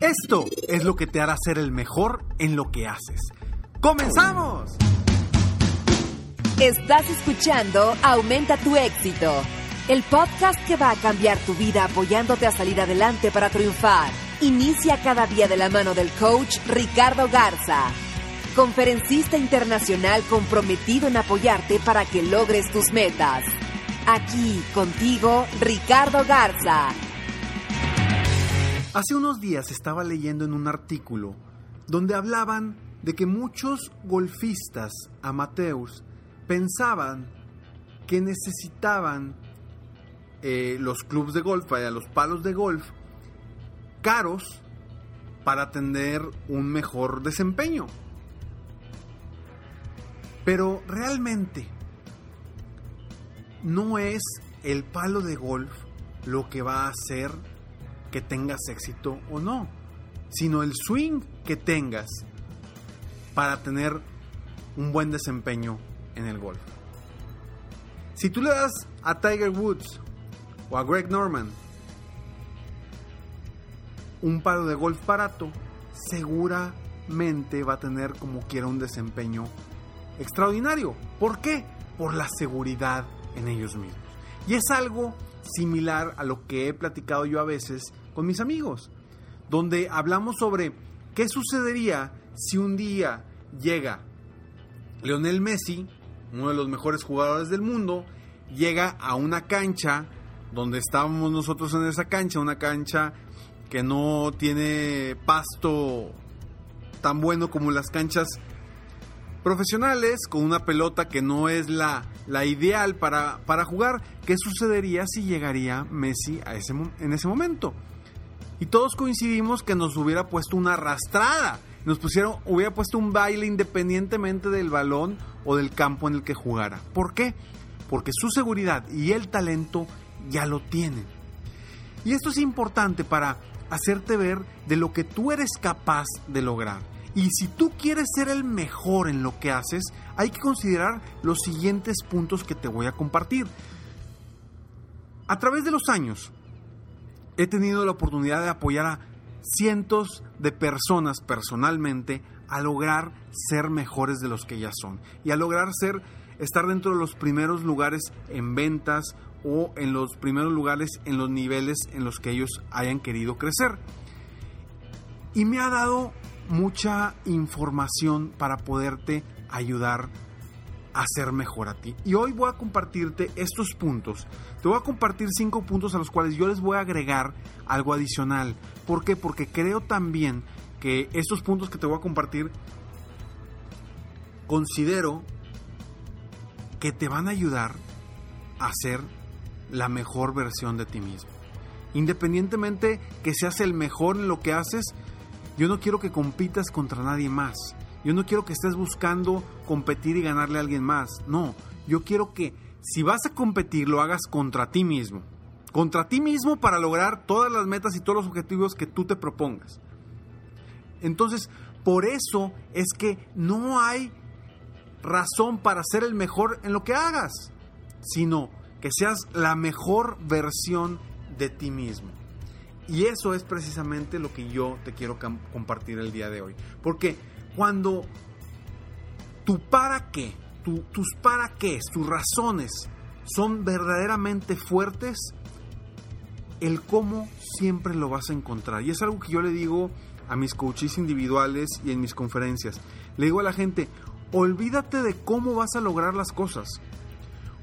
Esto es lo que te hará ser el mejor en lo que haces. ¡Comenzamos! Estás escuchando Aumenta tu éxito, el podcast que va a cambiar tu vida apoyándote a salir adelante para triunfar. Inicia cada día de la mano del coach Ricardo Garza, conferencista internacional comprometido en apoyarte para que logres tus metas. Aquí contigo, Ricardo Garza. Hace unos días estaba leyendo en un artículo donde hablaban de que muchos golfistas amateurs pensaban que necesitaban eh, los clubes de golf, vaya, los palos de golf, caros para tener un mejor desempeño. Pero realmente no es el palo de golf lo que va a hacer que tengas éxito o no, sino el swing que tengas para tener un buen desempeño en el golf. Si tú le das a Tiger Woods o a Greg Norman un palo de golf barato, seguramente va a tener como quiera un desempeño extraordinario. ¿Por qué? Por la seguridad en ellos mismos. Y es algo similar a lo que he platicado yo a veces con mis amigos, donde hablamos sobre qué sucedería si un día llega Lionel Messi, uno de los mejores jugadores del mundo, llega a una cancha donde estábamos nosotros en esa cancha, una cancha que no tiene pasto tan bueno como las canchas profesionales, con una pelota que no es la, la ideal para, para, jugar, ¿qué sucedería si llegaría Messi a ese, en ese momento? Y todos coincidimos que nos hubiera puesto una arrastrada, nos pusieron, hubiera puesto un baile independientemente del balón o del campo en el que jugara. ¿Por qué? Porque su seguridad y el talento ya lo tienen. Y esto es importante para hacerte ver de lo que tú eres capaz de lograr. Y si tú quieres ser el mejor en lo que haces, hay que considerar los siguientes puntos que te voy a compartir. A través de los años, he tenido la oportunidad de apoyar a cientos de personas personalmente a lograr ser mejores de los que ya son y a lograr ser estar dentro de los primeros lugares en ventas o en los primeros lugares en los niveles en los que ellos hayan querido crecer. Y me ha dado mucha información para poderte ayudar a ser mejor a ti. Y hoy voy a compartirte estos puntos. Te voy a compartir cinco puntos a los cuales yo les voy a agregar algo adicional. ¿Por qué? Porque creo también que estos puntos que te voy a compartir considero que te van a ayudar a ser la mejor versión de ti mismo. Independientemente que seas el mejor en lo que haces, yo no quiero que compitas contra nadie más. Yo no quiero que estés buscando competir y ganarle a alguien más. No, yo quiero que si vas a competir lo hagas contra ti mismo. Contra ti mismo para lograr todas las metas y todos los objetivos que tú te propongas. Entonces, por eso es que no hay razón para ser el mejor en lo que hagas, sino que seas la mejor versión de ti mismo. Y eso es precisamente lo que yo te quiero compartir el día de hoy. Porque cuando tu para qué, tus para qué, tus razones son verdaderamente fuertes, el cómo siempre lo vas a encontrar. Y es algo que yo le digo a mis coaches individuales y en mis conferencias. Le digo a la gente, olvídate de cómo vas a lograr las cosas.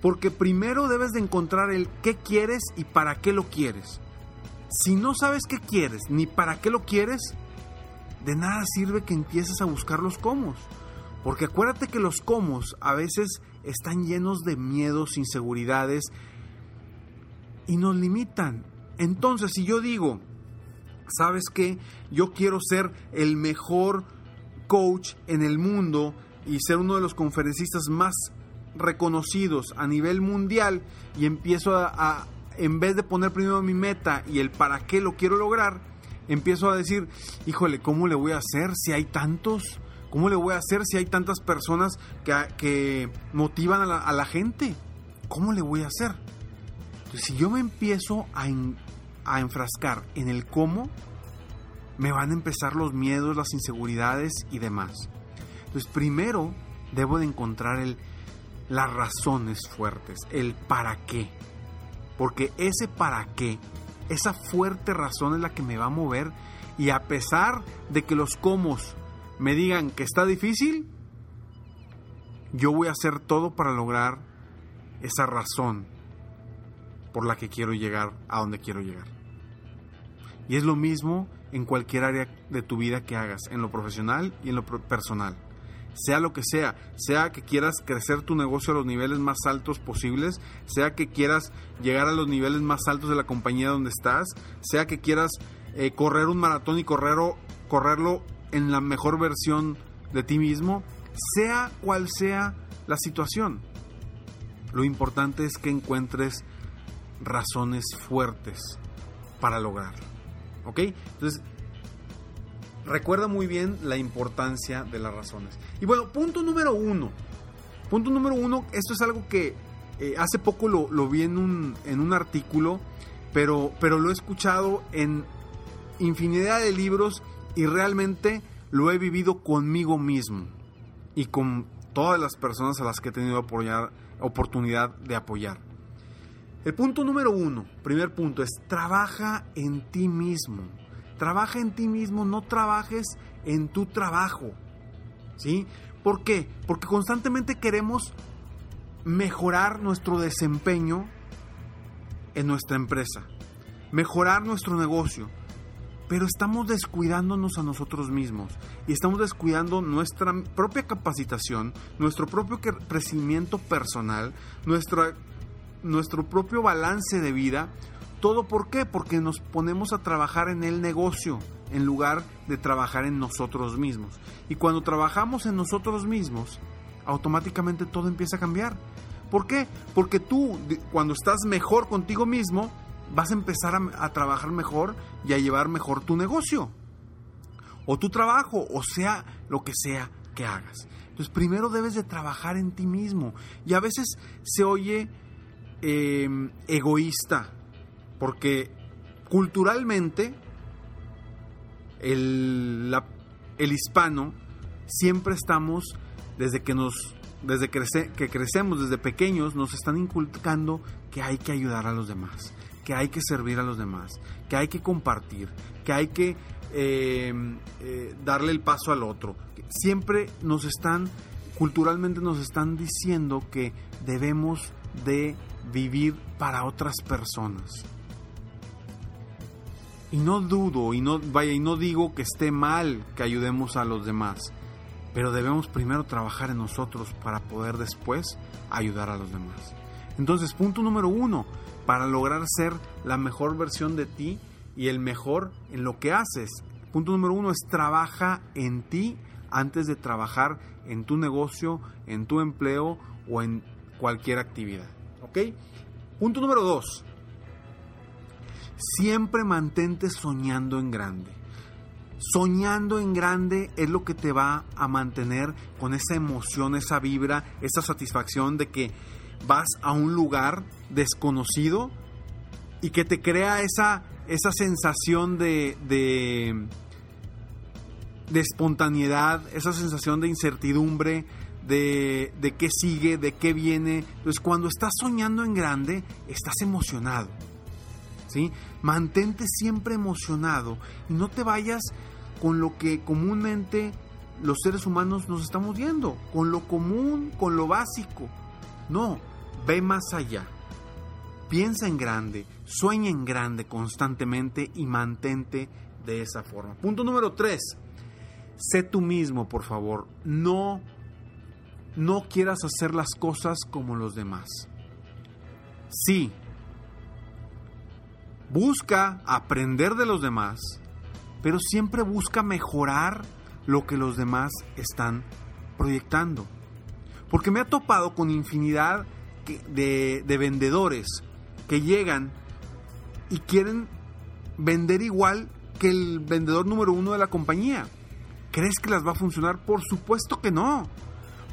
Porque primero debes de encontrar el qué quieres y para qué lo quieres. Si no sabes qué quieres ni para qué lo quieres, de nada sirve que empieces a buscar los cómo. Porque acuérdate que los cómo a veces están llenos de miedos, inseguridades y nos limitan. Entonces, si yo digo, ¿sabes qué? Yo quiero ser el mejor coach en el mundo y ser uno de los conferencistas más reconocidos a nivel mundial y empiezo a, en vez de poner primero mi meta y el para qué lo quiero lograr, empiezo a decir, híjole, ¿cómo le voy a hacer si hay tantos? ¿Cómo le voy a hacer si hay tantas personas que, motivan a la, a la, gente? ¿Cómo le voy a hacer? Entonces, si yo me empiezo a, a enfrascar en el cómo, me van a empezar los miedos, las inseguridades y demás. Entonces, primero debo de encontrar el, las razones fuertes, el para qué. Porque ese para qué, esa fuerte razón es la que me va a mover y a pesar de que los cómo me digan que está difícil, yo voy a hacer todo para lograr esa razón por la que quiero llegar a donde quiero llegar. Y es lo mismo en cualquier área de tu vida que hagas, en lo profesional y en lo personal. Sea lo que sea, sea que quieras crecer tu negocio a los niveles más altos posibles, sea que quieras llegar a los niveles más altos de la compañía donde estás, sea que quieras eh, correr un maratón y correrlo, correrlo en la mejor versión de ti mismo, sea cual sea la situación. Lo importante es que encuentres razones fuertes para lograrlo. ¿Ok? Entonces, recuerda muy bien la importancia de las razones. Y bueno, punto número uno. Punto número uno, esto es algo que eh, hace poco lo, vi en un, en un artículo, pero, pero lo he escuchado en infinidad de libros y realmente lo he vivido conmigo mismo y con todas las personas a las que he tenido oportunidad de apoyar. El punto número uno, primer punto, es trabaja en ti mismo. Trabaja en ti mismo, no trabajes en tu trabajo. ¿Sí? ¿Por qué? Porque constantemente queremos mejorar nuestro desempeño en nuestra empresa, mejorar nuestro negocio, pero estamos descuidándonos a nosotros mismos y estamos descuidando nuestra propia capacitación, nuestro propio crecimiento personal, nuestro propio balance de vida. ¿Todo por qué? Porque nos ponemos a trabajar en el negocio en lugar de trabajar en nosotros mismos. Y cuando trabajamos en nosotros mismos, automáticamente todo empieza a cambiar. ¿Por qué? Porque tú, cuando estás mejor contigo mismo, vas a empezar a, trabajar mejor y a llevar mejor tu negocio. O tu trabajo, o sea, lo que sea que hagas. Entonces, primero debes de trabajar en ti mismo. Y a veces se oye Em, egoísta, porque culturalmente el, el, hispano siempre estamos, desde que nos desde que crecemos, desde pequeños, nos están inculcando que hay que ayudar a los demás, que hay que servir a los demás, que hay que compartir, que hay que em, eh, darle el paso al otro. Siempre nos están, culturalmente nos están diciendo que debemos de vivir para otras personas. Y no dudo y no vaya y no digo que esté mal que ayudemos a los demás, pero debemos primero trabajar en nosotros para poder después ayudar a los demás. Entonces, punto número uno, para lograr ser la mejor versión de ti y el mejor en lo que haces. Punto número uno es trabaja en ti antes de trabajar en tu negocio, en tu empleo o en cualquier actividad. ¿Ok? Punto número dos. Siempre mantente soñando en grande. Soñando en grande es lo que te va a mantener con esa emoción, esa vibra, esa satisfacción de que vas a un lugar desconocido y que te crea esa, esa sensación de, de, de espontaneidad, esa sensación de incertidumbre, de, de qué sigue, de qué viene. Entonces, cuando estás soñando en grande, estás emocionado. ¿Sí? Mantente siempre emocionado y no te vayas con lo que comúnmente los seres humanos nos estamos viendo, con lo común, con lo básico. No, ve más allá. Piensa en grande, sueña en grande constantemente y mantente de esa forma. Punto número 3. Sé tú mismo, por favor. No no quieras hacer las cosas como los demás. Sí. Busca aprender de los demás, pero siempre busca mejorar lo que los demás están proyectando. Porque me ha topado con infinidad de, de vendedores que llegan y quieren vender igual que el vendedor número uno de la compañía. ¿Crees que las va a funcionar? Por supuesto que no.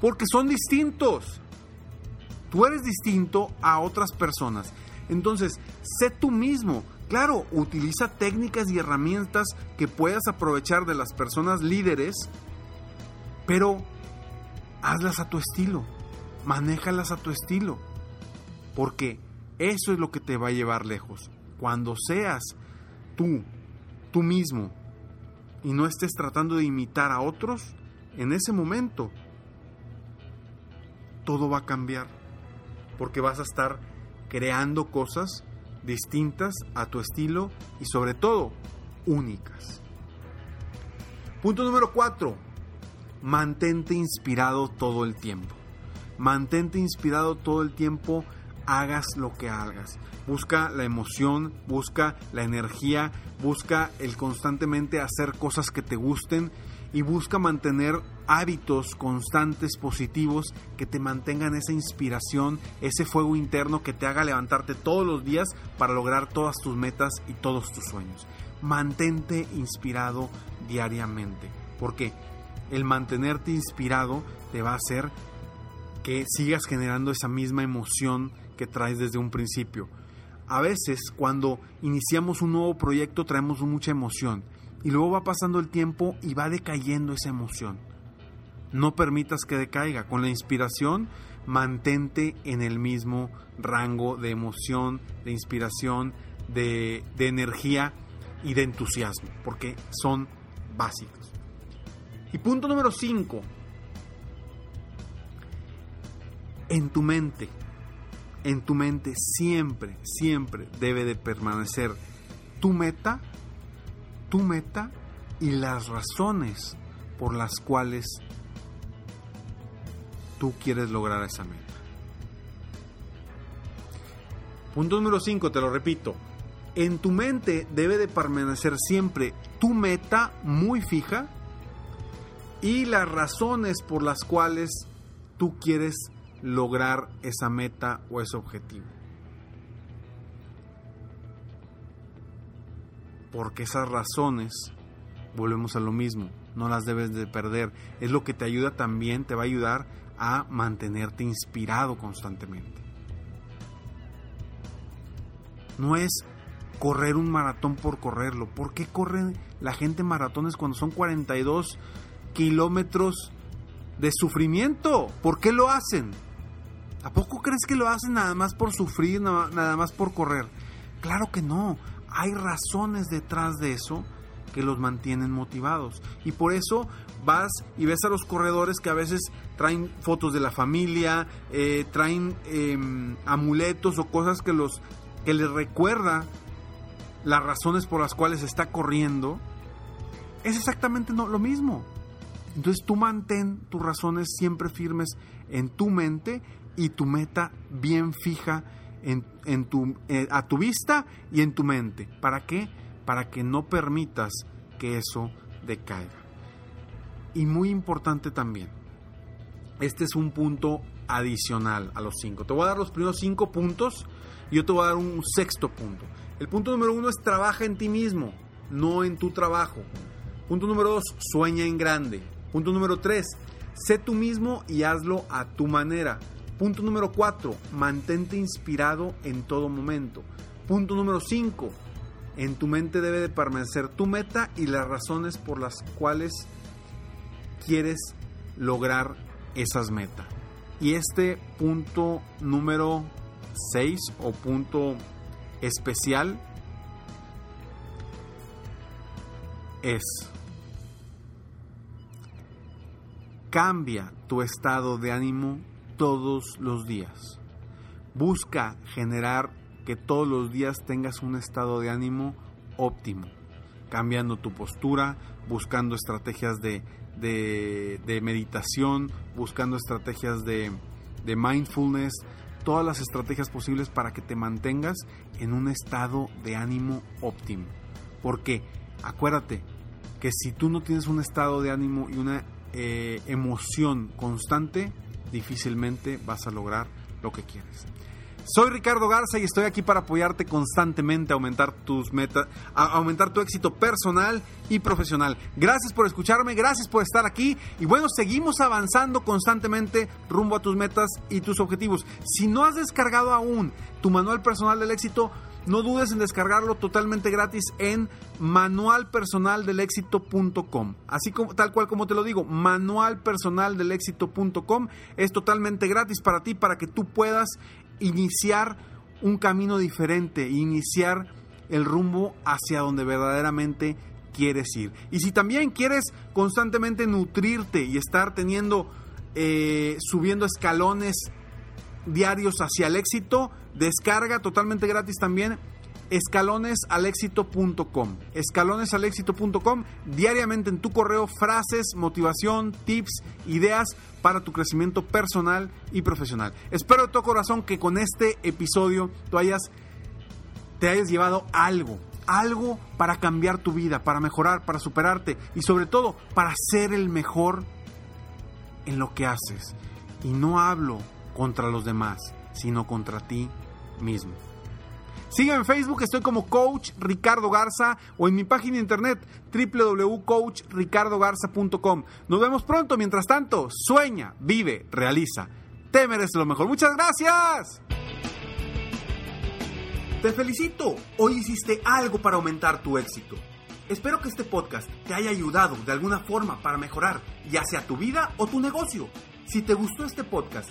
Porque son distintos. Tú eres distinto a otras personas. Entonces, sé tú mismo. Claro, utiliza técnicas y herramientas que puedas aprovechar de las personas líderes, pero hazlas a tu estilo. Manéjalas a tu estilo. Porque eso es lo que te va a llevar lejos. Cuando seas tú, tú mismo, y no estés tratando de imitar a otros, en ese momento todo va a cambiar. Porque vas a estar creando cosas distintas a tu estilo y sobre todo únicas. Punto número 4. Mantente inspirado todo el tiempo. Mantente inspirado todo el tiempo, hagas lo que hagas. Busca la emoción, busca la energía, busca el constantemente hacer cosas que te gusten y busca mantener hábitos constantes positivos que te mantengan esa inspiración, ese fuego interno que te haga levantarte todos los días para lograr todas tus metas y todos tus sueños. Mantente inspirado diariamente, porque el mantenerte inspirado te va a hacer que sigas generando esa misma emoción que traes desde un principio. A veces cuando iniciamos un nuevo proyecto traemos mucha emoción y luego va pasando el tiempo y va decayendo esa emoción. No permitas que decaiga. Con la inspiración, mantente en el mismo rango de emoción, de inspiración, de, energía y de entusiasmo, porque son básicos. Y punto número 5. En tu mente, en tu mente siempre, siempre debe de permanecer tu meta tu meta y las razones por las cuales tú quieres lograr esa meta. Punto número 5, te lo repito. En tu mente debe de permanecer siempre tu meta muy fija y las razones por las cuales tú quieres lograr esa meta o ese objetivo. Porque esas razones, volvemos a lo mismo, no las debes de perder. Es lo que te ayuda también, te va a ayudar a mantenerte inspirado constantemente. No es correr un maratón por correrlo. ¿Por qué corren la gente maratones cuando son 42 kilómetros de sufrimiento? ¿Por qué lo hacen? ¿A poco crees que lo hacen nada más por sufrir, nada más por correr? Claro que no hay razones detrás de eso que los mantienen motivados. Y por eso vas y ves a los corredores que a veces traen fotos de la familia, eh, traen em, amuletos o cosas que, los, que les recuerda las razones por las cuales está corriendo. Es exactamente lo mismo. Entonces tú mantén tus razones siempre firmes en tu mente y tu meta bien fija en, tu, eh, a tu vista y en tu mente. ¿Para qué? Para que no permitas que eso decaiga. Y muy importante también, este es un punto adicional a los cinco. Te voy a dar los primeros cinco puntos y yo te voy a dar un sexto punto. El punto número uno es trabaja en ti mismo, no en tu trabajo. Punto número dos, sueña en grande. Punto número tres, sé tú mismo y hazlo a tu manera. Punto número 4, mantente inspirado en todo momento. Punto número 5, en tu mente debe de permanecer tu meta y las razones por las cuales quieres lograr esas metas. Y este punto número 6 o punto especial es Cambia tu estado de ánimo todos los días. Busca generar que todos los días tengas un estado de ánimo óptimo, cambiando tu postura, buscando estrategias de, de, meditación, buscando estrategias de, de mindfulness, todas las estrategias posibles para que te mantengas en un estado de ánimo óptimo. Porque acuérdate que si tú no tienes un estado de ánimo y una eh, emoción constante, difícilmente vas a lograr lo que quieres. Soy Ricardo Garza y estoy aquí para apoyarte constantemente a aumentar tus metas, a aumentar tu éxito personal y profesional. Gracias por escucharme, gracias por estar aquí y bueno, seguimos avanzando constantemente rumbo a tus metas y tus objetivos. Si no has descargado aún tu manual personal del éxito, no dudes en descargarlo totalmente gratis en manualpersonaldelexito.com. Así como tal cual como te lo digo, manualpersonaldelexito.com es totalmente gratis para ti para que tú puedas iniciar un camino diferente, iniciar el rumbo hacia donde verdaderamente quieres ir. Y si también quieres constantemente nutrirte y estar teniendo, eh, subiendo escalones diarios hacia el éxito, descarga totalmente gratis también escalonesalexito.com. Escalonesalexito.com, diariamente en tu correo frases, motivación, tips, ideas para tu crecimiento personal y profesional. Espero de todo corazón que con este episodio tú hayas, te hayas llevado algo, algo para cambiar tu vida, para mejorar, para superarte y sobre todo para ser el mejor en lo que haces. Y no hablo contra los demás, sino contra ti mismo. Sígueme en Facebook, estoy como Coach Ricardo Garza o en mi página de internet www.coachricardogarza.com. Nos vemos pronto, mientras tanto, sueña, vive, realiza. Te mereces lo mejor. Muchas gracias. Te felicito, hoy hiciste algo para aumentar tu éxito. Espero que este podcast te haya ayudado de alguna forma para mejorar ya sea tu vida o tu negocio. Si te gustó este podcast,